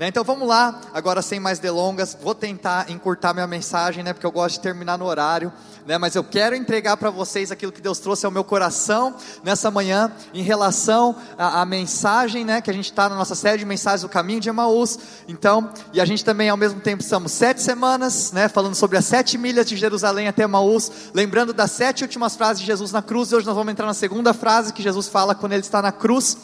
Né? Então vamos lá, agora sem mais delongas, vou tentar encurtar minha mensagem, né? Porque eu gosto de terminar no horário, né? Mas eu quero entregar para vocês aquilo que Deus trouxe ao meu coração nessa manhã em relação à, mensagem, né? Que a gente está na nossa série de mensagens do caminho de Emaús. Então, e a gente também ao mesmo tempo estamos sete semanas, né? Falando sobre as sete milhas de Jerusalém até Emaús, lembrando das sete últimas frases de Jesus na cruz. E hoje nós vamos entrar na segunda frase que Jesus fala quando ele está na cruz,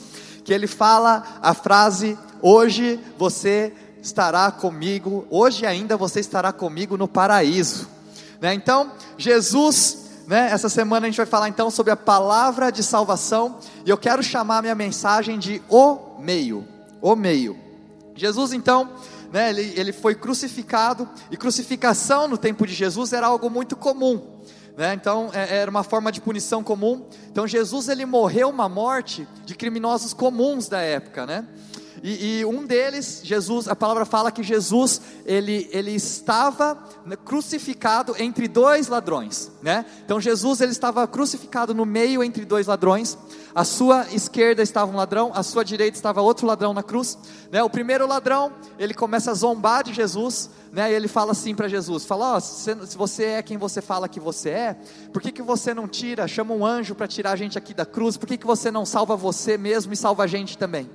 que ele fala a frase Hoje você estará comigo, hoje ainda você estará comigo no paraíso. Né? Então, Jesus, né, essa semana a gente vai falar então sobre a palavra de salvação, e eu quero chamar minha mensagem de o meio. O meio. Jesus então, né, ele, ele foi crucificado, e crucificação no tempo de Jesus era algo muito comum. Né? Então é, era uma forma de punição comum. Então Jesus ele morreu uma morte de criminosos comuns da época, né? E, e, um deles, Jesus, a palavra fala que Jesus ele, ele estava crucificado entre dois ladrões, né? Então Jesus ele estava crucificado no meio entre dois ladrões. A sua esquerda estava um ladrão, a sua direita estava outro ladrão na cruz, né? O primeiro ladrão ele começa a zombar de Jesus, né? E ele fala assim para Jesus, fala, oh, se você é quem você fala que você é, por que que você não tira, chama um anjo para tirar a gente aqui da cruz? Por que que você não salva você mesmo e salva a gente também?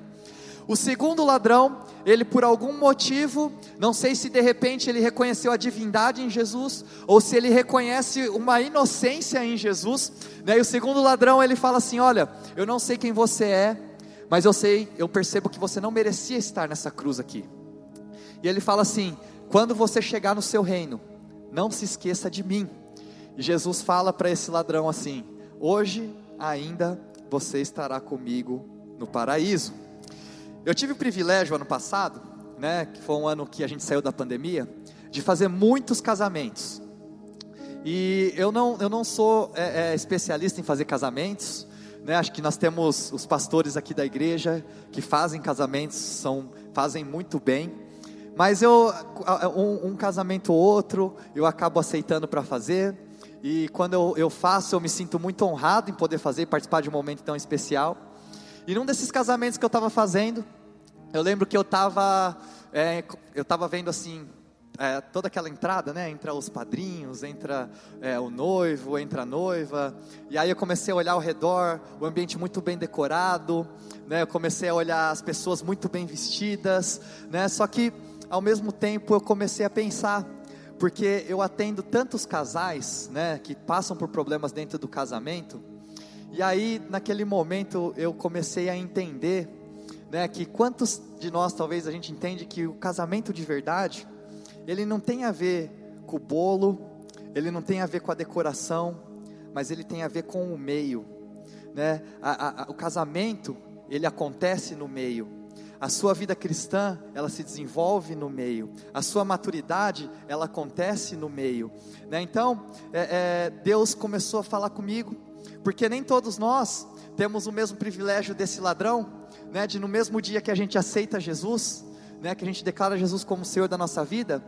O segundo ladrão, ele por algum motivo, não sei se de repente ele reconheceu a divindade em Jesus, ou se ele reconhece uma inocência em Jesus, né? E o segundo ladrão, ele fala assim: Olha, eu não sei quem você é, mas eu sei, eu percebo que você não merecia estar nessa cruz aqui. E ele fala assim: Quando você chegar no seu reino, não se esqueça de mim. E Jesus fala para esse ladrão assim: Hoje ainda você estará comigo no paraíso. Eu tive o privilégio ano passado, né, que foi um ano que a gente saiu da pandemia, de fazer muitos casamentos. E eu não, eu não sou é, é, especialista em fazer casamentos, né, acho que nós temos os pastores aqui da igreja que fazem casamentos, são, fazem muito bem. Mas eu, um, um casamento ou outro, eu acabo aceitando para fazer. E quando eu, eu faço, eu me sinto muito honrado em poder fazer, participar de um momento tão especial. E num desses casamentos que eu estava fazendo, eu lembro que eu estava é, eu estava vendo assim é, toda aquela entrada, né? Entra os padrinhos, entra é, o noivo, entra a noiva. E aí eu comecei a olhar ao redor, o ambiente muito bem decorado, né? Eu comecei a olhar as pessoas muito bem vestidas, né? Só que ao mesmo tempo eu comecei a pensar, porque eu atendo tantos casais, né? Que passam por problemas dentro do casamento. E aí, naquele momento, eu comecei a entender, né, que quantos de nós talvez a gente entende que o casamento de verdade, ele não tem a ver com o bolo, ele não tem a ver com a decoração, mas ele tem a ver com o meio, né? A, a, o casamento, ele acontece no meio. A sua vida cristã, ela se desenvolve no meio. A sua maturidade, ela acontece no meio. Né? Então, é, é, Deus começou a falar comigo porque nem todos nós temos o mesmo privilégio desse ladrão, né, de no mesmo dia que a gente aceita Jesus, né, que a gente declara Jesus como Senhor da nossa vida,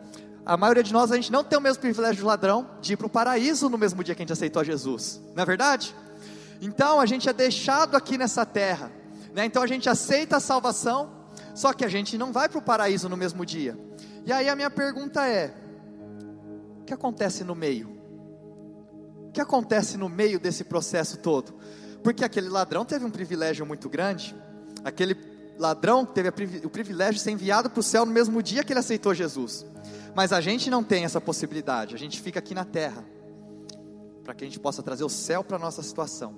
a maioria de nós a gente não tem o mesmo privilégio do ladrão de ir para o paraíso no mesmo dia que a gente aceitou Jesus, não é verdade? Então a gente é deixado aqui nessa terra, né, então a gente aceita a salvação, só que a gente não vai para o paraíso no mesmo dia. E aí a minha pergunta é: o que acontece no meio? que acontece no meio desse processo todo? Porque aquele ladrão teve um privilégio muito grande, aquele ladrão teve o privilégio de ser enviado para o céu no mesmo dia que ele aceitou Jesus. Mas a gente não tem essa possibilidade, a gente fica aqui na terra, para que a gente possa trazer o céu para a nossa situação.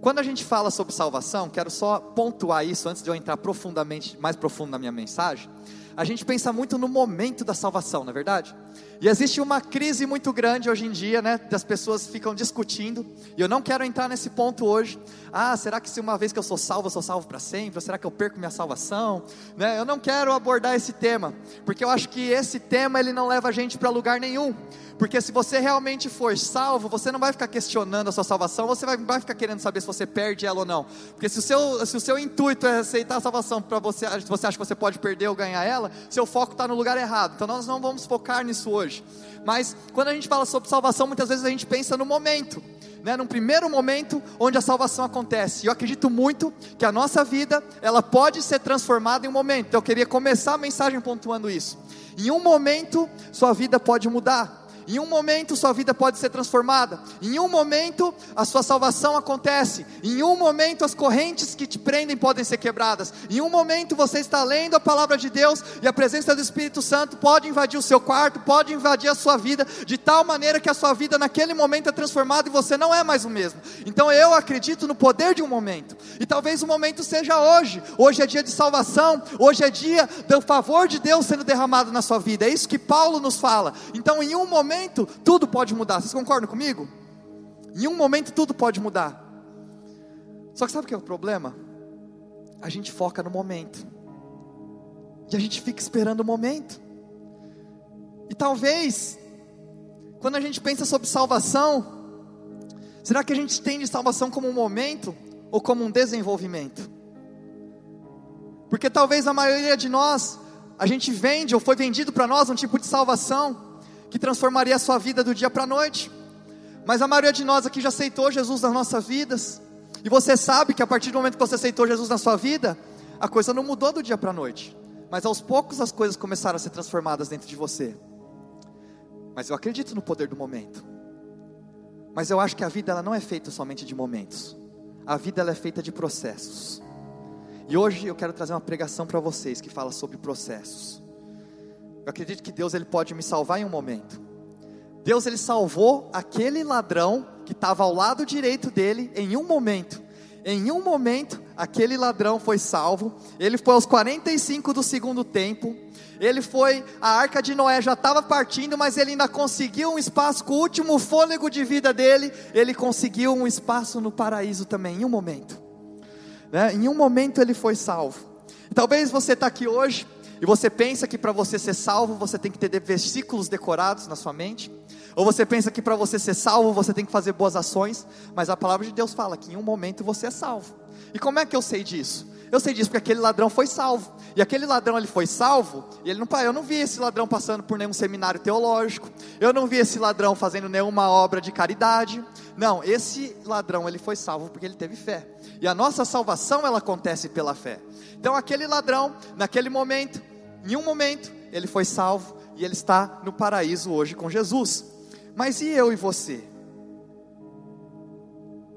Quando a gente fala sobre salvação, quero só pontuar isso antes de eu entrar profundamente, mais profundo na minha mensagem. A gente pensa muito no momento da salvação, não é verdade? E existe uma crise muito grande hoje em dia, né? Das pessoas ficam discutindo. E eu não quero entrar nesse ponto hoje. Ah, será que se uma vez que eu sou salvo, eu sou salvo para sempre? Ou será que eu perco minha salvação? Né? Eu não quero abordar esse tema, porque eu acho que esse tema ele não leva a gente para lugar nenhum. Porque se você realmente for salvo, você não vai ficar questionando a sua salvação, você vai, vai ficar querendo saber se você perde ela ou não. Porque se o seu, se o seu intuito é aceitar a salvação para você, você acha que você pode perder ou ganhar ela, seu foco está no lugar errado. Então nós não vamos focar nisso hoje. Mas quando a gente fala sobre salvação, muitas vezes a gente pensa no momento. né, num primeiro momento onde a salvação acontece. Eu acredito muito que a nossa vida, ela pode ser transformada em um momento. Então, eu queria começar a mensagem pontuando isso. Em um momento, sua vida pode mudar. Em um momento sua vida pode ser transformada. Em um momento a sua salvação acontece. Em um momento as correntes que te prendem podem ser quebradas. Em um momento você está lendo a palavra de Deus e a presença do Espírito Santo pode invadir o seu quarto, pode invadir a sua vida de tal maneira que a sua vida naquele momento é transformada e você não é mais o mesmo. Então eu acredito no poder de um momento. E talvez o momento seja hoje. Hoje é dia de salvação, hoje é dia do favor de Deus sendo derramado na sua vida. É isso que Paulo nos fala. Então em um momento momento tudo pode mudar. Vocês concordam comigo? Em um momento tudo pode mudar. Só que sabe o que é o problema? A gente foca no momento. E a gente fica esperando o momento. E talvez, quando a gente pensa sobre salvação, será que a gente entende salvação como um momento ou como um desenvolvimento? Porque talvez a maioria de nós, a gente vende ou foi vendido para nós um tipo de salvação que transformaria a sua vida do dia para a noite. Mas a maioria de nós aqui já aceitou Jesus nas nossas vidas. E você sabe que a partir do momento que você aceitou Jesus na sua vida, a coisa não mudou do dia para a noite. Mas aos poucos as coisas começaram a ser transformadas dentro de você. Mas eu acredito no poder do momento. Mas eu acho que a vida ela não é feita somente de momentos. A vida ela é feita de processos. E hoje eu quero trazer uma pregação para vocês que fala sobre processos. Eu acredito que Deus ele pode me salvar em um momento. Deus ele salvou aquele ladrão que estava ao lado direito dele em um momento. Em um momento, aquele ladrão foi salvo. Ele foi aos 45 do segundo tempo. Ele foi, a arca de Noé já estava partindo, mas ele ainda conseguiu um espaço com o último fôlego de vida dele. Ele conseguiu um espaço no paraíso também, em um momento. Né? Em um momento ele foi salvo. Talvez você está aqui hoje e você pensa que para você ser salvo você tem que ter versículos decorados na sua mente, ou você pensa que para você ser salvo você tem que fazer boas ações, mas a palavra de Deus fala que em um momento você é salvo. E como é que eu sei disso? Eu sei disso porque aquele ladrão foi salvo. E aquele ladrão ele foi salvo, e ele não, eu não vi esse ladrão passando por nenhum seminário teológico. Eu não vi esse ladrão fazendo nenhuma obra de caridade. Não, esse ladrão ele foi salvo porque ele teve fé. E a nossa salvação ela acontece pela fé. Então aquele ladrão, naquele momento, em um momento, ele foi salvo e ele está no paraíso hoje com Jesus. Mas e eu e você?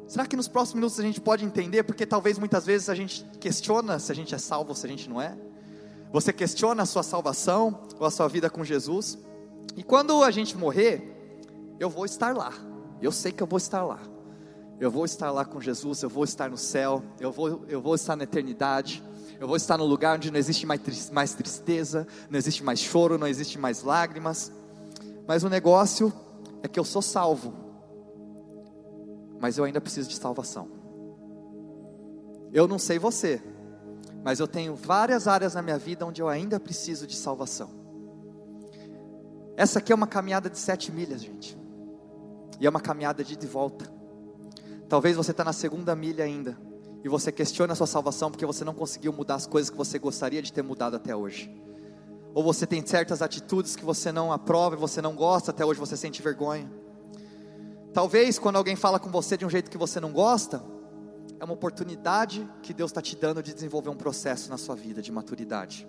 Será que nos próximos minutos a gente pode entender? Porque talvez muitas vezes a gente questiona se a gente é salvo ou se a gente não é. Você questiona a sua salvação ou a sua vida com Jesus. E quando a gente morrer, eu vou estar lá. Eu sei que eu vou estar lá. Eu vou estar lá com Jesus, eu vou estar no céu, eu vou, eu vou estar na eternidade. Eu vou estar no lugar onde não existe mais tristeza, não existe mais choro, não existe mais lágrimas. Mas o negócio é que eu sou salvo, mas eu ainda preciso de salvação. Eu não sei você, mas eu tenho várias áreas na minha vida onde eu ainda preciso de salvação. Essa aqui é uma caminhada de sete milhas, gente, e é uma caminhada de volta. Talvez você está na segunda milha ainda e você questiona a sua salvação porque você não conseguiu mudar as coisas que você gostaria de ter mudado até hoje. Ou você tem certas atitudes que você não aprova e você não gosta, até hoje você sente vergonha. Talvez quando alguém fala com você de um jeito que você não gosta, é uma oportunidade que Deus está te dando de desenvolver um processo na sua vida de maturidade.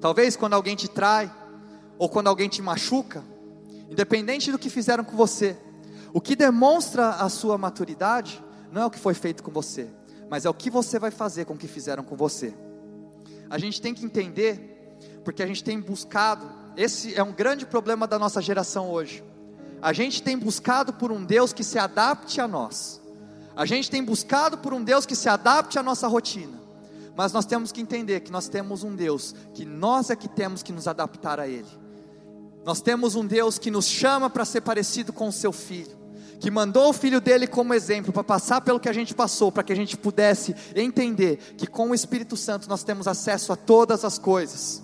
Talvez quando alguém te trai, ou quando alguém te machuca, independente do que fizeram com você, o que demonstra a sua maturidade não é o que foi feito com você, mas é o que você vai fazer com o que fizeram com você. A gente tem que entender, porque a gente tem buscado, esse é um grande problema da nossa geração hoje. A gente tem buscado por um Deus que se adapte a nós. A gente tem buscado por um Deus que se adapte à nossa rotina. Mas nós temos que entender que nós temos um Deus que nós é que temos que nos adaptar a Ele. Nós temos um Deus que nos chama para ser parecido com o seu filho que mandou o filho dele como exemplo para passar pelo que a gente passou, para que a gente pudesse entender que com o Espírito Santo nós temos acesso a todas as coisas.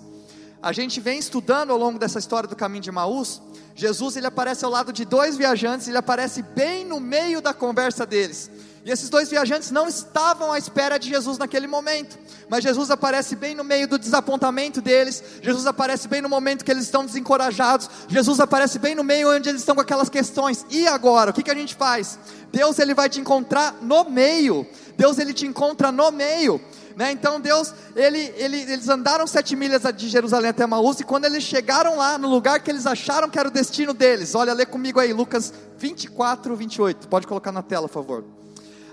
A gente vem estudando ao longo dessa história do caminho de Maús, Jesus ele aparece ao lado de dois viajantes, ele aparece bem no meio da conversa deles. E esses dois viajantes não estavam à espera de Jesus naquele momento, mas Jesus aparece bem no meio do desapontamento deles, Jesus aparece bem no momento que eles estão desencorajados, Jesus aparece bem no meio onde eles estão com aquelas questões. E agora, o que, que a gente faz? Deus ele vai te encontrar no meio, Deus ele te encontra no meio. Né? Então Deus, ele, ele, eles andaram sete milhas de Jerusalém até Maús, e quando eles chegaram lá, no lugar que eles acharam que era o destino deles, olha, lê comigo aí, Lucas 24, 28, pode colocar na tela, por favor.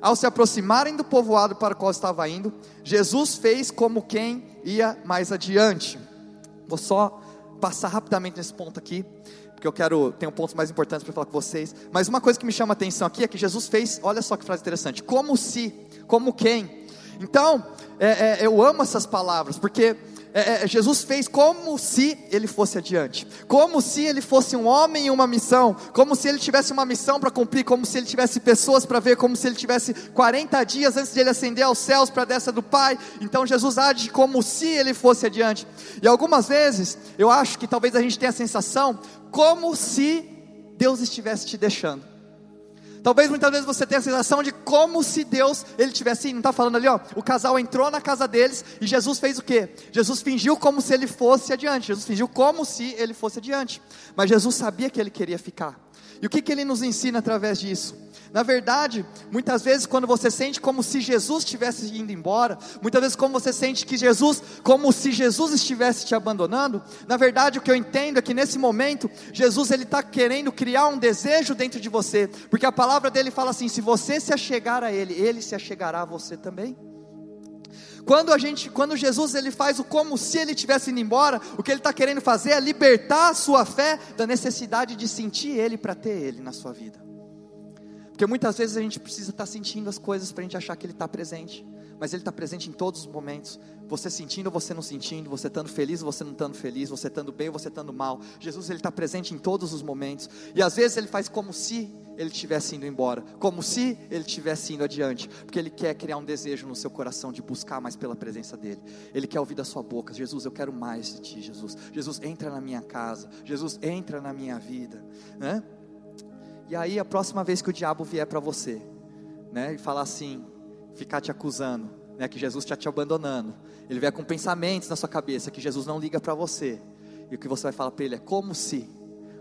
Ao se aproximarem do povoado para o qual estava indo, Jesus fez como quem ia mais adiante. Vou só passar rapidamente nesse ponto aqui, porque eu quero, tenho pontos mais importantes para falar com vocês. Mas uma coisa que me chama a atenção aqui é que Jesus fez, olha só que frase interessante, como se, como quem. Então, é, é, eu amo essas palavras, porque é, é, Jesus fez como se ele fosse adiante, como se ele fosse um homem em uma missão, como se ele tivesse uma missão para cumprir, como se ele tivesse pessoas para ver, como se ele tivesse 40 dias antes de ele ascender aos céus para a destra do Pai. Então Jesus age como se ele fosse adiante. E algumas vezes eu acho que talvez a gente tenha a sensação como se Deus estivesse te deixando. Talvez muitas vezes você tenha a sensação de como se Deus, ele tivesse, não está falando ali, ó, o casal entrou na casa deles e Jesus fez o quê? Jesus fingiu como se ele fosse adiante, Jesus fingiu como se ele fosse adiante, mas Jesus sabia que ele queria ficar. E o que, que ele nos ensina através disso? Na verdade, muitas vezes quando você sente como se Jesus estivesse indo embora, muitas vezes como você sente que Jesus, como se Jesus estivesse te abandonando, na verdade o que eu entendo é que nesse momento, Jesus ele está querendo criar um desejo dentro de você, porque a palavra dele fala assim: se você se achegar a Ele, Ele se achegará a você também. Quando a gente, quando Jesus ele faz o como se ele tivesse indo embora, o que ele está querendo fazer é libertar a sua fé da necessidade de sentir Ele para ter Ele na sua vida. Porque muitas vezes a gente precisa estar tá sentindo as coisas para a gente achar que Ele está presente, mas Ele está presente em todos os momentos. Você sentindo você não sentindo, você estando feliz você não estando feliz, você estando bem você estando mal. Jesus Ele está presente em todos os momentos. E às vezes Ele faz como se Ele estivesse indo embora, como se Ele estivesse indo adiante, porque Ele quer criar um desejo no seu coração de buscar mais pela presença dEle. Ele quer ouvir da sua boca: Jesus, eu quero mais de Ti, Jesus. Jesus, entra na minha casa. Jesus, entra na minha vida. Né? E aí a próxima vez que o diabo vier para você, né, e falar assim, ficar te acusando, né, que Jesus está te abandonando, ele vier com pensamentos na sua cabeça que Jesus não liga para você, e o que você vai falar para ele é como se,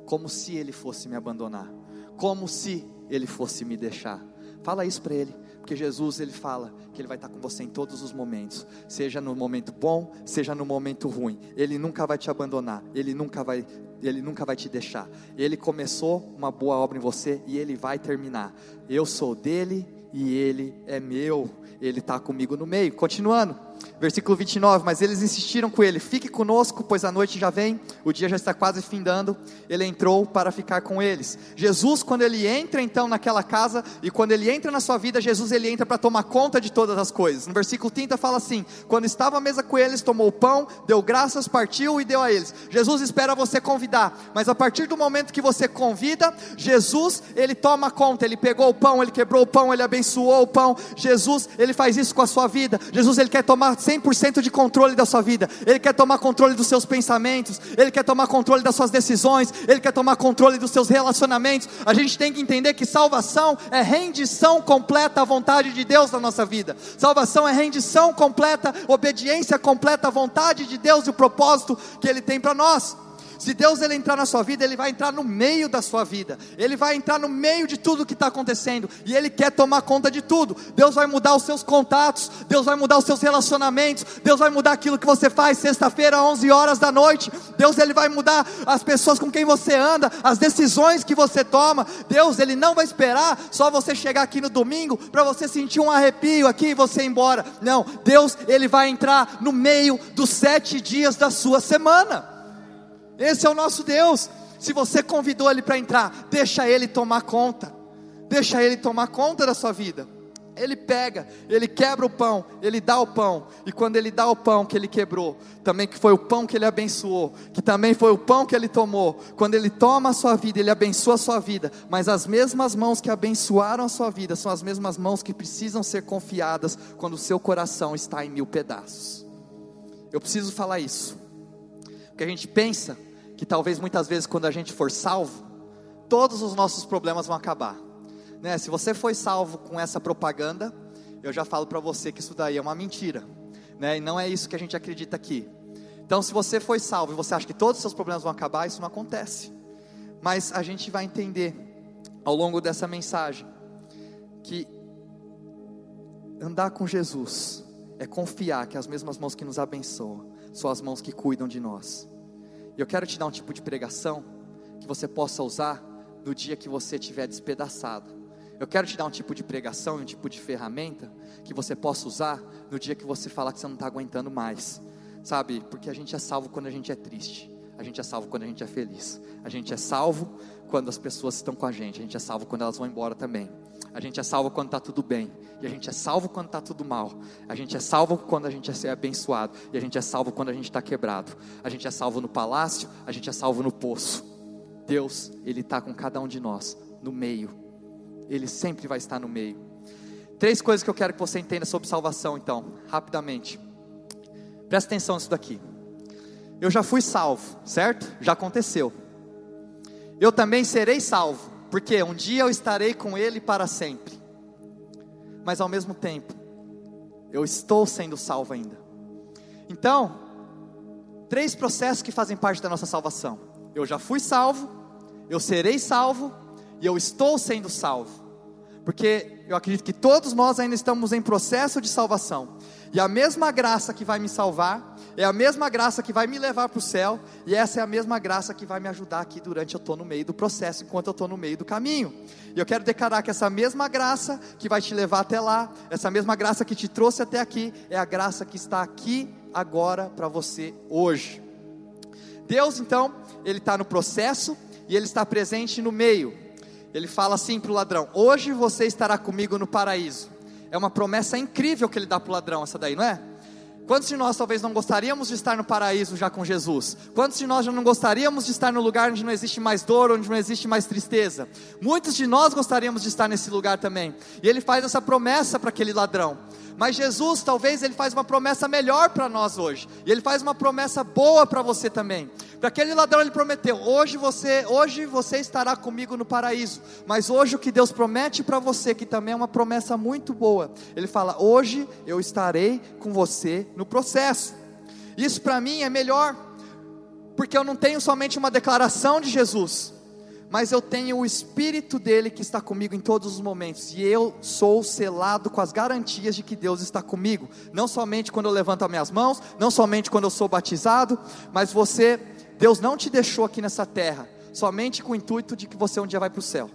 como se ele fosse me abandonar, como se ele fosse me deixar. Fala isso para ele, porque Jesus ele fala que ele vai estar com você em todos os momentos, seja no momento bom, seja no momento ruim. Ele nunca vai te abandonar, ele nunca vai ele nunca vai te deixar. Ele começou uma boa obra em você e ele vai terminar. Eu sou dele e ele é meu. Ele está comigo no meio. Continuando. Versículo 29, mas eles insistiram com ele: Fique conosco, pois a noite já vem, o dia já está quase findando. Ele entrou para ficar com eles. Jesus, quando ele entra então naquela casa, e quando ele entra na sua vida, Jesus ele entra para tomar conta de todas as coisas. No versículo 30 fala assim: Quando estava à mesa com eles, tomou o pão, deu graças, partiu e deu a eles. Jesus espera você convidar, mas a partir do momento que você convida, Jesus ele toma conta. Ele pegou o pão, ele quebrou o pão, ele abençoou o pão. Jesus ele faz isso com a sua vida. Jesus ele quer tomar 100% de controle da sua vida, Ele quer tomar controle dos seus pensamentos, Ele quer tomar controle das suas decisões, Ele quer tomar controle dos seus relacionamentos. A gente tem que entender que salvação é rendição completa à vontade de Deus na nossa vida, salvação é rendição completa, obediência completa à vontade de Deus e o propósito que Ele tem para nós. Se Deus ele entrar na sua vida, ele vai entrar no meio da sua vida. Ele vai entrar no meio de tudo que está acontecendo e ele quer tomar conta de tudo. Deus vai mudar os seus contatos, Deus vai mudar os seus relacionamentos, Deus vai mudar aquilo que você faz sexta-feira, 11 horas da noite. Deus ele vai mudar as pessoas com quem você anda, as decisões que você toma. Deus ele não vai esperar só você chegar aqui no domingo para você sentir um arrepio aqui e você ir embora. Não, Deus ele vai entrar no meio dos sete dias da sua semana. Esse é o nosso Deus. Se você convidou ele para entrar, deixa ele tomar conta. Deixa ele tomar conta da sua vida. Ele pega, ele quebra o pão, ele dá o pão, e quando ele dá o pão que ele quebrou, também que foi o pão que ele abençoou, que também foi o pão que ele tomou, quando ele toma a sua vida, ele abençoa a sua vida, mas as mesmas mãos que abençoaram a sua vida são as mesmas mãos que precisam ser confiadas quando o seu coração está em mil pedaços. Eu preciso falar isso, porque a gente pensa que talvez muitas vezes quando a gente for salvo, todos os nossos problemas vão acabar. Né? Se você foi salvo com essa propaganda, eu já falo para você que isso daí é uma mentira, né? E não é isso que a gente acredita aqui. Então, se você foi salvo e você acha que todos os seus problemas vão acabar, isso não acontece. Mas a gente vai entender ao longo dessa mensagem que andar com Jesus é confiar que as mesmas mãos que nos abençoam são as mãos que cuidam de nós. E eu quero te dar um tipo de pregação que você possa usar no dia que você estiver despedaçado. Eu quero te dar um tipo de pregação, um tipo de ferramenta que você possa usar no dia que você falar que você não está aguentando mais, sabe? Porque a gente é salvo quando a gente é triste, a gente é salvo quando a gente é feliz, a gente é salvo quando as pessoas estão com a gente, a gente é salvo quando elas vão embora também. A gente é salvo quando está tudo bem, e a gente é salvo quando está tudo mal. A gente é salvo quando a gente é abençoado, e a gente é salvo quando a gente está quebrado. A gente é salvo no palácio, a gente é salvo no poço. Deus, Ele está com cada um de nós, no meio. Ele sempre vai estar no meio. Três coisas que eu quero que você entenda sobre salvação, então, rapidamente. Presta atenção nisso daqui. Eu já fui salvo, certo? Já aconteceu. Eu também serei salvo, porque um dia eu estarei com Ele para sempre. Mas ao mesmo tempo, eu estou sendo salvo ainda. Então, três processos que fazem parte da nossa salvação. Eu já fui salvo, eu serei salvo e eu estou sendo salvo. Porque eu acredito que todos nós ainda estamos em processo de salvação. E a mesma graça que vai me salvar é a mesma graça que vai me levar para o céu, e essa é a mesma graça que vai me ajudar aqui durante eu estou no meio do processo, enquanto eu estou no meio do caminho. E eu quero declarar que essa mesma graça que vai te levar até lá, essa mesma graça que te trouxe até aqui, é a graça que está aqui agora para você hoje. Deus, então, Ele está no processo e Ele está presente no meio. Ele fala assim para o ladrão: Hoje você estará comigo no paraíso. É uma promessa incrível que ele dá para o ladrão, essa daí, não é? Quantos de nós talvez não gostaríamos de estar no paraíso já com Jesus? Quantos de nós já não gostaríamos de estar no lugar onde não existe mais dor, onde não existe mais tristeza? Muitos de nós gostaríamos de estar nesse lugar também. E ele faz essa promessa para aquele ladrão. Mas Jesus, talvez, ele faz uma promessa melhor para nós hoje. E ele faz uma promessa boa para você também. Para aquele ladrão ele prometeu: "Hoje você, hoje você estará comigo no paraíso". Mas hoje o que Deus promete para você, que também é uma promessa muito boa. Ele fala: "Hoje eu estarei com você no processo". Isso para mim é melhor, porque eu não tenho somente uma declaração de Jesus, mas eu tenho o Espírito dele que está comigo em todos os momentos, e eu sou selado com as garantias de que Deus está comigo, não somente quando eu levanto as minhas mãos, não somente quando eu sou batizado, mas você, Deus não te deixou aqui nessa terra, somente com o intuito de que você um dia vai para o céu,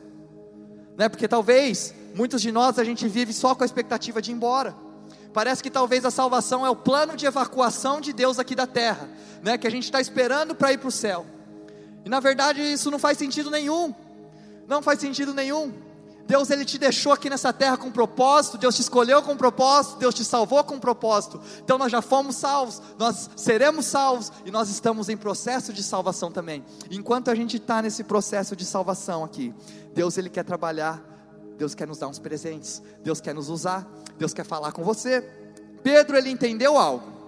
né? porque talvez, muitos de nós, a gente vive só com a expectativa de ir embora, Parece que talvez a salvação é o plano de evacuação de Deus aqui da terra, né? Que a gente está esperando para ir para o céu. E na verdade isso não faz sentido nenhum. Não faz sentido nenhum. Deus ele te deixou aqui nessa terra com propósito, Deus te escolheu com propósito, Deus te salvou com propósito. Então nós já fomos salvos, nós seremos salvos e nós estamos em processo de salvação também. Enquanto a gente está nesse processo de salvação aqui, Deus ele quer trabalhar, Deus quer nos dar uns presentes, Deus quer nos usar, Deus quer falar com você. Pedro ele entendeu algo.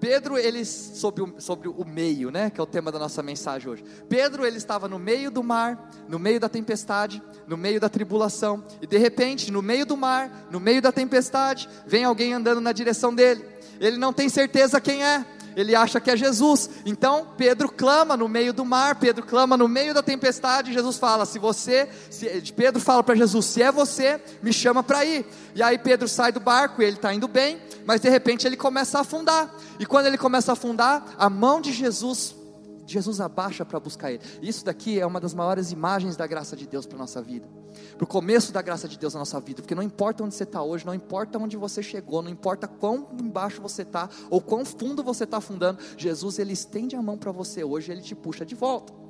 Pedro, ele, sobre o, sobre o meio, né, que é o tema da nossa mensagem hoje. Pedro, ele estava no meio do mar, no meio da tempestade, no meio da tribulação, e de repente, no meio do mar, no meio da tempestade, vem alguém andando na direção dele. Ele não tem certeza quem é, ele acha que é Jesus. Então Pedro clama no meio do mar, Pedro clama no meio da tempestade, Jesus fala: "Se você, se, Pedro fala para Jesus: "Se é você, me chama para ir". E aí Pedro sai do barco, ele está indo bem, mas de repente ele começa a afundar. E quando ele começa a afundar, a mão de Jesus Jesus abaixa para buscar ele. Isso daqui é uma das maiores imagens da graça de Deus para nossa vida. Para o começo da graça de Deus na nossa vida. Porque não importa onde você está hoje, não importa onde você chegou, não importa quão embaixo você está, ou quão fundo você está afundando, Jesus ele estende a mão para você hoje, ele te puxa de volta.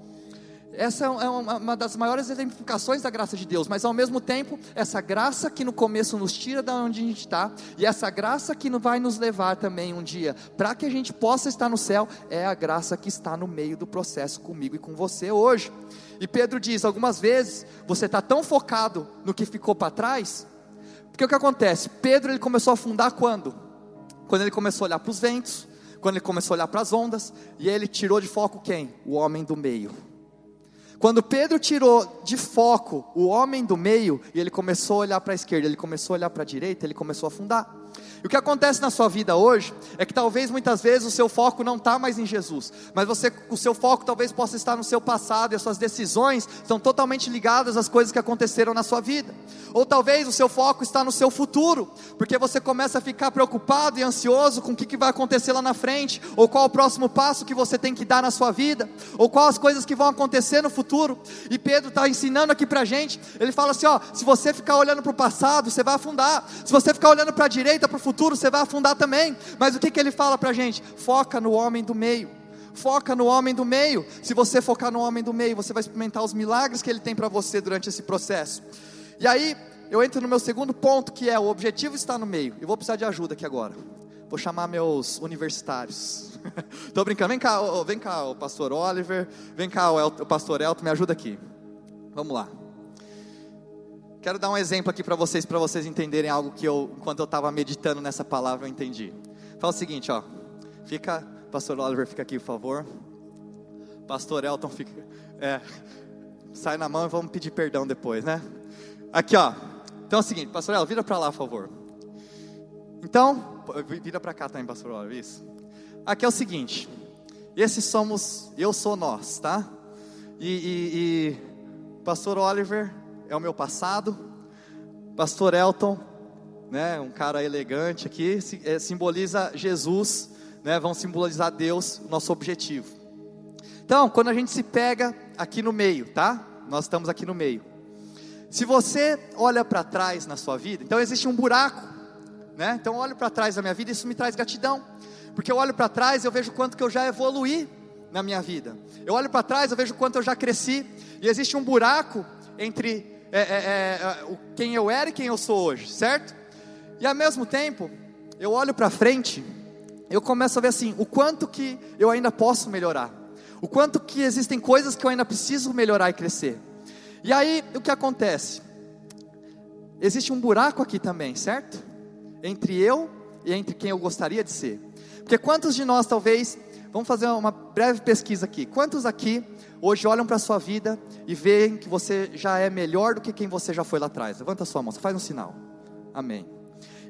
Essa é uma das maiores exemplificações da graça de Deus, mas ao mesmo tempo, essa graça que no começo nos tira da onde a gente está, e essa graça que vai nos levar também um dia para que a gente possa estar no céu, é a graça que está no meio do processo comigo e com você hoje. E Pedro diz: algumas vezes você está tão focado no que ficou para trás, porque o que acontece? Pedro ele começou a afundar quando? Quando ele começou a olhar para os ventos, quando ele começou a olhar para as ondas, e ele tirou de foco quem? O homem do meio Quando Pedro tirou de foco o homem do meio e ele começou a olhar para a esquerda, ele começou a olhar para a direita, ele começou a afundar. E o que acontece na sua vida hoje é que talvez muitas vezes o seu foco não está mais em Jesus, mas você, o seu foco talvez possa estar no seu passado e as suas decisões estão totalmente ligadas às coisas que aconteceram na sua vida. Ou talvez o seu foco está no seu futuro, porque você começa a ficar preocupado e ansioso com o que, que vai acontecer lá na frente, ou qual o próximo passo que você tem que dar na sua vida, ou quais as coisas que vão acontecer no futuro. E Pedro está ensinando aqui para gente, ele fala assim: ó, se você ficar olhando para o passado, você vai afundar, se você ficar olhando para a direita, para o futuro, você vai afundar também. Mas o que, que ele fala para a gente? Foca no homem do meio. Foca no homem do meio. Se você focar no homem do meio, você vai experimentar os milagres que ele tem para você durante esse processo. E aí, eu entro no meu segundo ponto, que é o objetivo está no meio. Eu vou precisar de ajuda aqui agora. Vou chamar meus universitários. Estou brincando. Vem cá, vem cá, o pastor Oliver. Vem cá, o, o pastor Elton, me ajuda aqui. Vamos lá. Quero dar um exemplo aqui para vocês, para vocês entenderem algo que eu, enquanto eu estava meditando nessa palavra, eu entendi. Fala o seguinte, ó. Fica, pastor Oliver, fica aqui, por favor. Pastor Elton, fica. É, sai na mão e vamos pedir perdão depois, né? Aqui, ó. Então é o seguinte, pastor Elton, vira para lá, por favor. Então, vira para cá também, pastor Oliver, isso. Aqui é o seguinte. Esses somos, eu sou nós, tá? E, e, e pastor Oliver é o meu passado. Pastor Elton, né, um cara elegante aqui, é, simboliza Jesus, né, vão simbolizar Deus, nosso objetivo. Então, quando a gente se pega aqui no meio, tá? Nós estamos aqui no meio. Se você olha para trás na sua vida, então existe um buraco, né? Então eu olho para trás da minha vida, isso me traz gratidão, porque eu olho para trás e eu vejo quanto que eu já evoluí na minha vida. Eu olho para trás, eu vejo quanto eu já cresci, e existe um buraco entre é, é, é, é quem eu era e quem eu sou hoje, certo? E ao mesmo tempo, eu olho para frente, eu começo a ver assim, o quanto que eu ainda posso melhorar, o quanto que existem coisas que eu ainda preciso melhorar e crescer. E aí, o que acontece? Existe um buraco aqui também, certo? Entre eu e entre quem eu gostaria de ser. Porque quantos de nós, talvez, vamos fazer uma breve pesquisa aqui, quantos aqui hoje olham para a sua vida e veem que você já é melhor do que quem você já foi lá atrás. Levanta a sua mão, faz um sinal. Amém.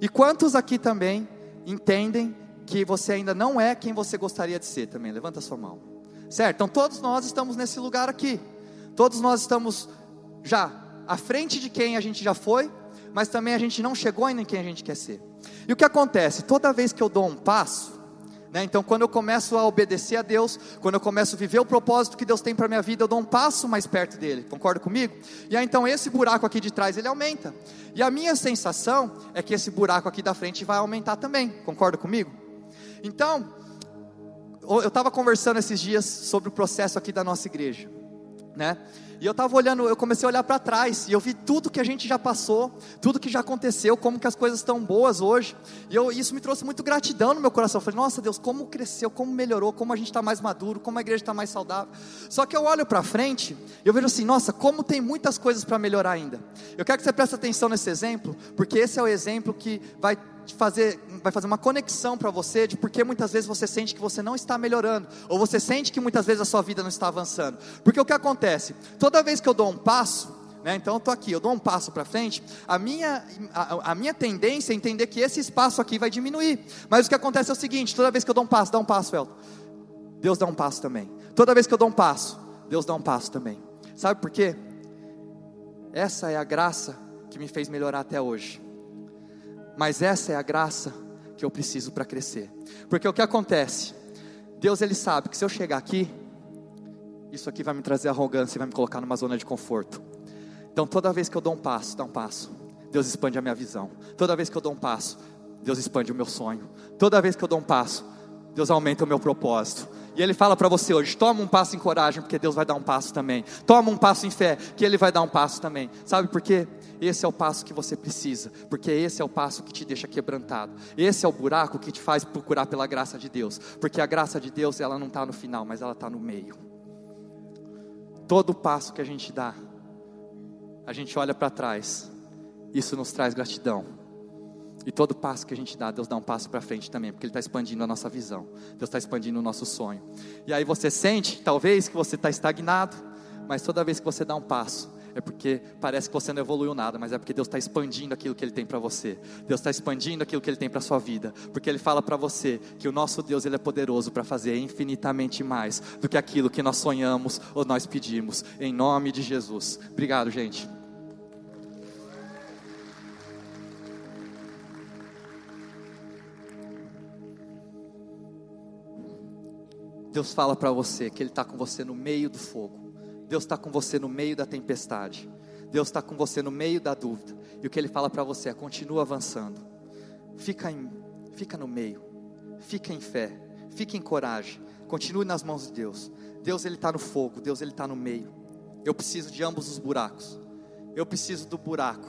E quantos aqui também entendem que você ainda não é quem você gostaria de ser também? Levanta a sua mão. Certo? Então todos nós estamos nesse lugar aqui. Todos nós estamos já à frente de quem a gente já foi, mas também a gente não chegou ainda em quem a gente quer ser. E o que acontece? Toda vez que eu dou um passo, né? Então, quando eu começo a obedecer a Deus, quando eu começo a viver o propósito que Deus tem para minha vida, eu dou um passo mais perto dele. Concorda comigo? E aí, então, esse buraco aqui de trás ele aumenta. E a minha sensação é que esse buraco aqui da frente vai aumentar também. Concorda comigo? Então, eu estava conversando esses dias sobre o processo aqui da nossa igreja, né? E eu estava olhando, eu comecei a olhar para trás e eu vi tudo que a gente já passou, tudo que já aconteceu, como que as coisas estão boas hoje. E eu, isso me trouxe muito gratidão no meu coração. Eu falei, nossa Deus, como cresceu, como melhorou, como a gente está mais maduro, como a igreja está mais saudável. Só que eu olho para frente e eu vejo assim, nossa, como tem muitas coisas para melhorar ainda. Eu quero que você preste atenção nesse exemplo, porque esse é o exemplo que vai fazer, vai fazer uma conexão para você de porque muitas vezes você sente que você não está melhorando, ou você sente que muitas vezes a sua vida não está avançando. Porque o que acontece? Toda vez que eu dou um passo, né, então eu estou aqui, eu dou um passo para frente, a minha, a, a, minha tendência é entender que esse espaço aqui vai diminuir. Mas o que acontece é o seguinte: toda vez que eu dou um passo, dá um passo, Elton. Deus dá um passo também. Toda vez que eu dou um passo, Deus dá um passo também. Sabe por quê? Essa é a graça que me fez melhorar até hoje. Mas essa é a graça que eu preciso para crescer. Porque o que acontece? Deus ele sabe que se eu chegar aqui, isso aqui vai me trazer arrogância e vai me colocar numa zona de conforto. Então toda vez que eu dou um passo, dá um passo, Deus expande a minha visão. Toda vez que eu dou um passo, Deus expande o meu sonho. Toda vez que eu dou um passo, Deus aumenta o meu propósito. E Ele fala para você hoje: toma um passo em coragem, porque Deus vai dar um passo também. Toma um passo em fé, que Ele vai dar um passo também. Sabe por quê? Esse é o passo que você precisa, porque esse é o passo que te deixa quebrantado. Esse é o buraco que te faz procurar pela graça de Deus, porque a graça de Deus ela não está no final, mas ela está no meio. Todo passo que a gente dá, a gente olha para trás, isso nos traz gratidão. E todo passo que a gente dá, Deus dá um passo para frente também, porque Ele está expandindo a nossa visão, Deus está expandindo o nosso sonho. E aí você sente, talvez, que você está estagnado, mas toda vez que você dá um passo, é porque parece que você não evoluiu nada, mas é porque Deus está expandindo aquilo que Ele tem para você. Deus está expandindo aquilo que Ele tem para sua vida, porque Ele fala para você que o nosso Deus ele é poderoso para fazer infinitamente mais do que aquilo que nós sonhamos ou nós pedimos. Em nome de Jesus. Obrigado, gente. Deus fala para você que Ele está com você no meio do fogo. Deus está com você no meio da tempestade. Deus está com você no meio da dúvida. E o que Ele fala para você é: continua avançando. Fica, em, fica no meio. Fica em fé. Fica em coragem. Continue nas mãos de Deus. Deus Ele está no fogo. Deus Ele está no meio. Eu preciso de ambos os buracos. Eu preciso do buraco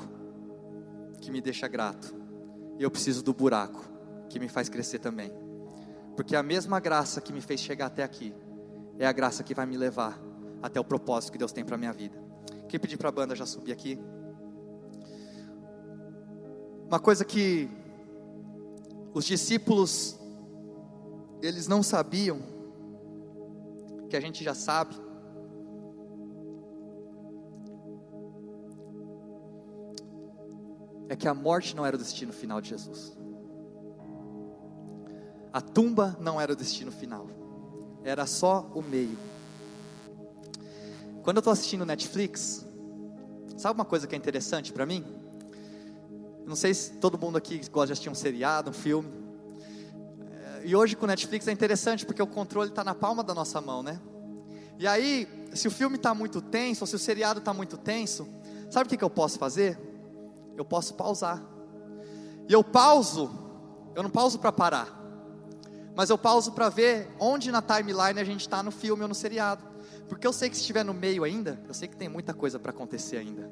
que me deixa grato. E eu preciso do buraco que me faz crescer também. Porque a mesma graça que me fez chegar até aqui é a graça que vai me levar até o propósito que Deus tem para minha vida. Queria pedir para a banda já subir aqui. Uma coisa que os discípulos eles não sabiam, que a gente já sabe, é que a morte não era o destino final de Jesus. A tumba não era o destino final, era só o meio. Quando eu estou assistindo Netflix, sabe uma coisa que é interessante para mim? Não sei se todo mundo aqui gosta de assistir um seriado, um filme. É, e hoje com Netflix é interessante porque o controle está na palma da nossa mão, né? E aí, se o filme está muito tenso, ou se o seriado está muito tenso, sabe o que, que eu posso fazer? Eu posso pausar. E eu pauso, eu não pauso para parar, mas eu pauso para ver onde na timeline a gente está no filme ou no seriado. Porque eu sei que se estiver no meio ainda, eu sei que tem muita coisa para acontecer ainda.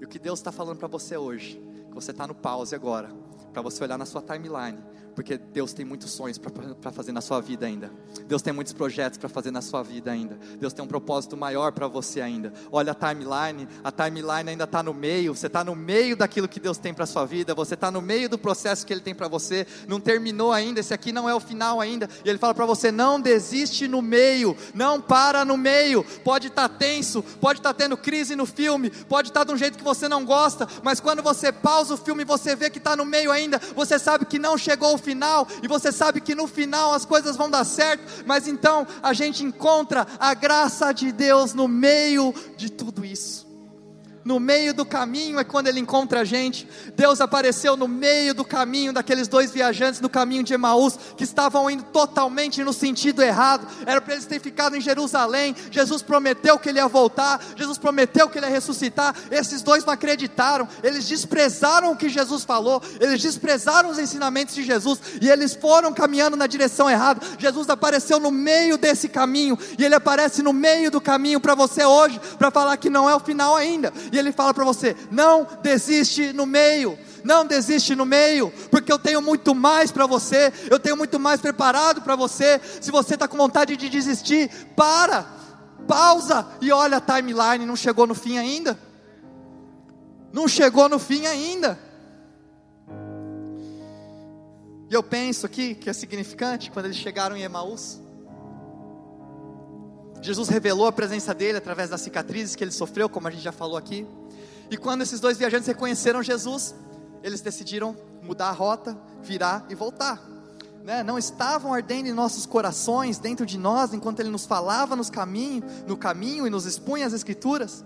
E o que Deus está falando para você hoje, que você está no pause agora, para você olhar na sua timeline porque Deus tem muitos sonhos para fazer na sua vida ainda. Deus tem muitos projetos para fazer na sua vida ainda. Deus tem um propósito maior para você ainda. Olha a timeline, a timeline ainda está no meio. Você está no meio daquilo que Deus tem para sua vida. Você está no meio do processo que Ele tem para você. Não terminou ainda. Esse aqui não é o final ainda. E Ele fala para você: não desiste no meio, não para no meio. Pode estar tá tenso, pode estar tá tendo crise no filme, pode estar tá de um jeito que você não gosta. Mas quando você pausa o filme você vê que está no meio ainda, você sabe que não chegou o final, e você sabe que no final as coisas vão dar certo, mas então a gente encontra a graça de Deus no meio de tudo isso no meio do caminho é quando ele encontra a gente. Deus apareceu no meio do caminho daqueles dois viajantes no caminho de Emaús, que estavam indo totalmente no sentido errado. Era para eles terem ficado em Jerusalém. Jesus prometeu que ele ia voltar, Jesus prometeu que ele ia ressuscitar. Esses dois não acreditaram, eles desprezaram o que Jesus falou, eles desprezaram os ensinamentos de Jesus e eles foram caminhando na direção errada. Jesus apareceu no meio desse caminho e ele aparece no meio do caminho para você hoje, para falar que não é o final ainda e Ele fala para você: não desiste no meio, não desiste no meio, porque eu tenho muito mais para você, eu tenho muito mais preparado para você. Se você está com vontade de desistir, para, pausa e olha a timeline, não chegou no fim ainda. Não chegou no fim ainda. E eu penso aqui que é significante quando eles chegaram em Emaús. Jesus revelou a presença dele através das cicatrizes que ele sofreu, como a gente já falou aqui. E quando esses dois viajantes reconheceram Jesus, eles decidiram mudar a rota, virar e voltar. Né? Não estavam ardendo em nossos corações, dentro de nós, enquanto Ele nos falava nos caminho, no caminho e nos expunha as Escrituras.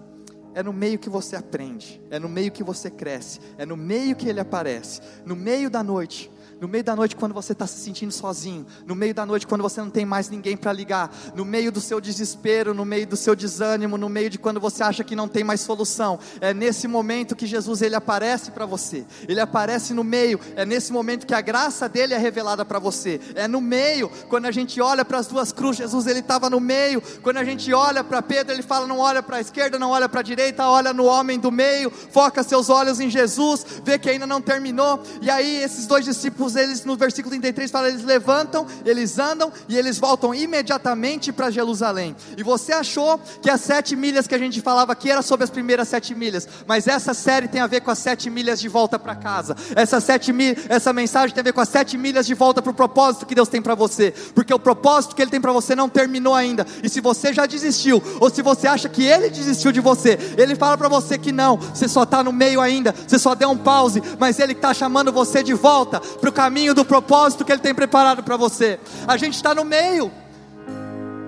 É no meio que você aprende, é no meio que você cresce, é no meio que Ele aparece, no meio da noite, no meio da noite, quando você está se sentindo sozinho, no meio da noite, quando você não tem mais ninguém para ligar, no meio do seu desespero, no meio do seu desânimo, no meio de quando você acha que não tem mais solução, é nesse momento que Jesus ele aparece para você, ele aparece no meio, é nesse momento que a graça dele é revelada para você, é no meio, quando a gente olha para as duas cruzes, Jesus ele estava no meio, quando a gente olha para Pedro, ele fala: não olha para a esquerda, não olha para a direita, olha no homem do meio, foca seus olhos em Jesus, vê que ainda não terminou, e aí esses dois discípulos discípulos, eles no versículo 33 fala, eles levantam, eles andam e eles voltam imediatamente para Jerusalém. E você achou que as sete milhas que a gente falava aqui era sobre as primeiras sete milhas, mas essa série tem a ver com as sete milhas de volta para casa. Essa sete milhas, essa mensagem tem a ver com as sete milhas de volta para o propósito que Deus tem para você, porque o propósito que Ele tem para você não terminou ainda. E se você já desistiu, ou se você acha que Ele desistiu de você, Ele fala para você que não, você só está no meio ainda, você só deu um pause, mas Ele está chamando você de volta para o caminho do propósito que Ele tem preparado para você. A gente está no meio,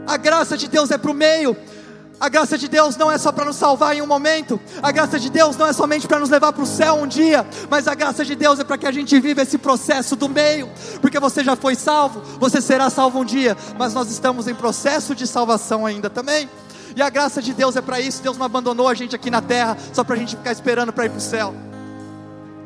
a graça de Deus é para o meio. A graça de Deus não é só para nos salvar em um momento, a graça de Deus não é somente para nos levar para o céu um dia, mas a graça de Deus é para que a gente viva esse processo do meio, porque você já foi salvo, você será salvo um dia, mas nós estamos em processo de salvação ainda também. E a graça de Deus é para isso. Deus não abandonou a gente aqui na terra só para a gente ficar esperando para ir para o céu.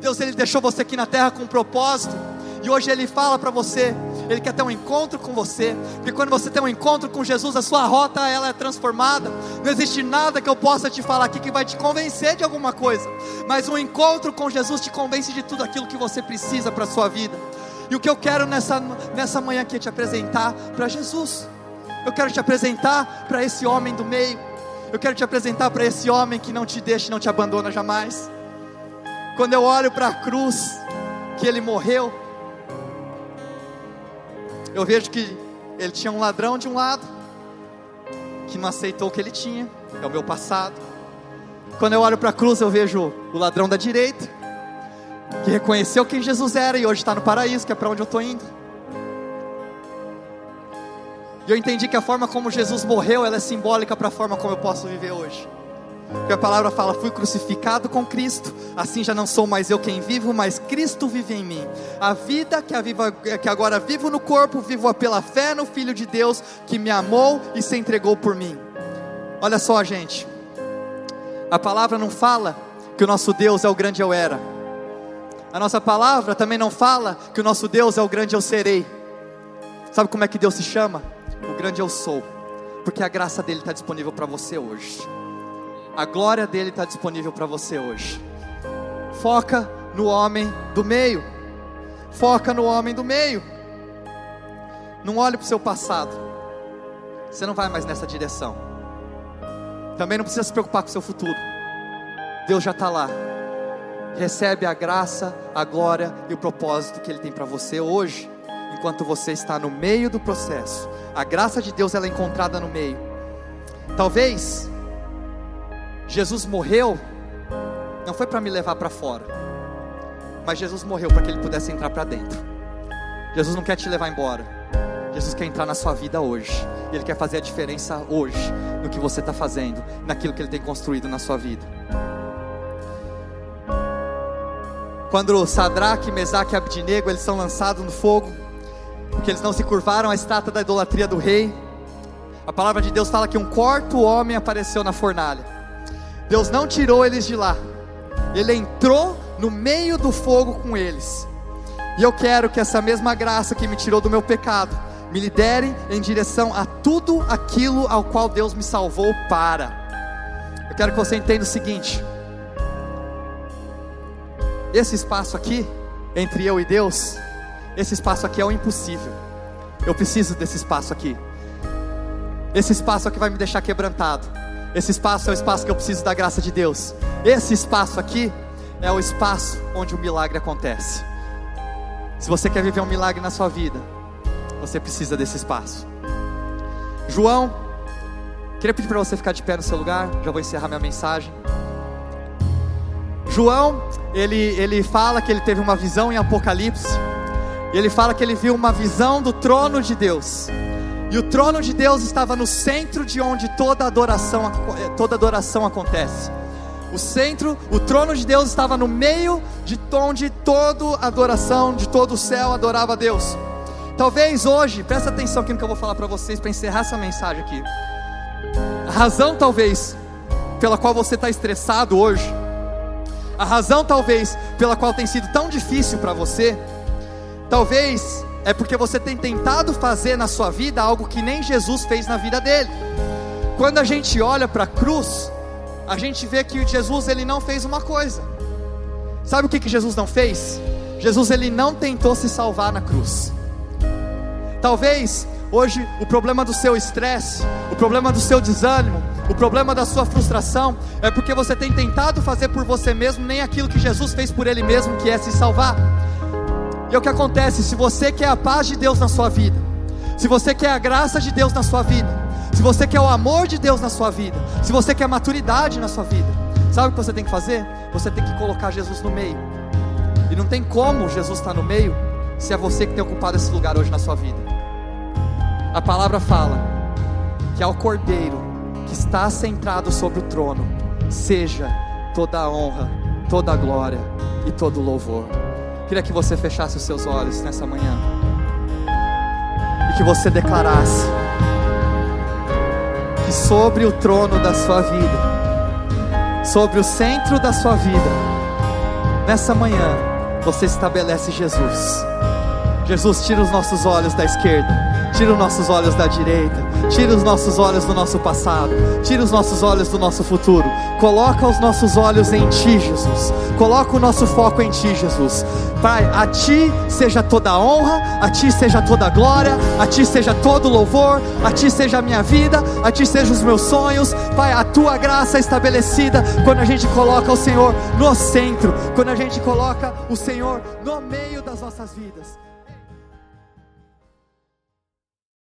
Deus ele deixou você aqui na terra com um propósito. E hoje Ele fala para você, Ele quer ter um encontro com você, porque quando você tem um encontro com Jesus, a sua rota ela é transformada. Não existe nada que eu possa te falar aqui que vai te convencer de alguma coisa, mas um encontro com Jesus te convence de tudo aquilo que você precisa para a sua vida. E o que eu quero nessa, nessa manhã aqui é te apresentar para Jesus. Eu quero te apresentar para esse homem do meio. Eu quero te apresentar para esse homem que não te deixa não te abandona jamais. Quando eu olho para a cruz que ele morreu, eu vejo que ele tinha um ladrão de um lado, que não aceitou o que ele tinha, é o meu passado. Quando eu olho para a cruz, eu vejo o ladrão da direita, que reconheceu quem Jesus era e hoje está no paraíso, que é para onde eu estou indo. E eu entendi que a forma como Jesus morreu, ela é simbólica para a forma como eu posso viver hoje. Porque a palavra fala: fui crucificado com Cristo, assim já não sou mais eu quem vivo, mas Cristo vive em mim. A vida que, a viva, que agora vivo no corpo, vivo pela fé no Filho de Deus que me amou e se entregou por mim. Olha só, gente, a palavra não fala que o nosso Deus é o grande eu era. A nossa palavra também não fala que o nosso Deus é o grande eu serei. Sabe como é que Deus se chama? O grande eu sou, porque a graça dele está disponível para você hoje. A glória dele está disponível para você hoje. Foca no homem do meio. Foca no homem do meio. Não olhe para o seu passado. Você não vai mais nessa direção. Também não precisa se preocupar com o seu futuro. Deus já está lá. Recebe a graça, a glória e o propósito que Ele tem para você hoje, enquanto você está no meio do processo. A graça de Deus ela é encontrada no meio. Talvez Jesus morreu não foi para me levar para fora, mas Jesus morreu para que ele pudesse entrar para dentro. Jesus não quer te levar embora. Jesus quer entrar na sua vida hoje. Ele quer fazer a diferença hoje no que você está fazendo, naquilo que Ele tem construído na sua vida. Quando Sadraque, Mesaque e Abdinego eles são lançados no fogo, porque eles não se curvaram à estátua da idolatria do rei. A palavra de Deus fala que um quarto homem apareceu na fornalha. Deus não tirou eles de lá, Ele entrou no meio do fogo com eles. E eu quero que essa mesma graça que me tirou do meu pecado, me lidere em direção a tudo aquilo ao qual Deus me salvou para. Eu quero que você entenda o seguinte: esse espaço aqui, entre eu e Deus, esse espaço aqui é o impossível. Eu preciso desse espaço aqui. Esse espaço aqui vai me deixar quebrantado. Esse espaço é o espaço que eu preciso da graça de Deus. Esse espaço aqui é o espaço onde o milagre acontece. Se você quer viver um milagre na sua vida, você precisa desse espaço. João, queria pedir para você ficar de pé no seu lugar, já vou encerrar minha mensagem. João, ele, ele fala que ele teve uma visão em Apocalipse, e ele fala que ele viu uma visão do trono de Deus. E o trono de Deus estava no centro de onde toda adoração, toda adoração acontece. O centro, o trono de Deus estava no meio de onde toda adoração, de todo o céu adorava a Deus. Talvez hoje, presta atenção aqui no que eu vou falar para vocês para encerrar essa mensagem aqui. A razão talvez pela qual você está estressado hoje, a razão talvez pela qual tem sido tão difícil para você, talvez é porque você tem tentado fazer na sua vida algo que nem Jesus fez na vida dele. Quando a gente olha para a cruz, a gente vê que Jesus ele não fez uma coisa. Sabe o que, que Jesus não fez? Jesus ele não tentou se salvar na cruz. Talvez hoje o problema do seu estresse, o problema do seu desânimo, o problema da sua frustração é porque você tem tentado fazer por você mesmo nem aquilo que Jesus fez por ele mesmo, que é se salvar. E é o que acontece, se você quer a paz de Deus na sua vida, se você quer a graça de Deus na sua vida, se você quer o amor de Deus na sua vida, se você quer maturidade na sua vida, sabe o que você tem que fazer? Você tem que colocar Jesus no meio. E não tem como Jesus estar no meio se é você que tem ocupado esse lugar hoje na sua vida. A palavra fala que ao Cordeiro que está centrado sobre o trono, seja toda a honra, toda a glória e todo o louvor. Queria que você fechasse os seus olhos nessa manhã e que você declarasse que sobre o trono da sua vida, sobre o centro da sua vida, nessa manhã, você estabelece Jesus. Jesus, tira os nossos olhos da esquerda, tira os nossos olhos da direita, tira os nossos olhos do nosso passado, tira os nossos olhos do nosso futuro, coloca os nossos olhos em Ti, Jesus, coloca o nosso foco em Ti, Jesus. Pai, a Ti seja toda a honra, a Ti seja toda a glória, a Ti seja todo o louvor, a Ti seja a minha vida, a Ti sejam os meus sonhos, Pai, a Tua graça é estabelecida quando a gente coloca o Senhor no centro, quando a gente coloca o Senhor no meio das nossas vidas.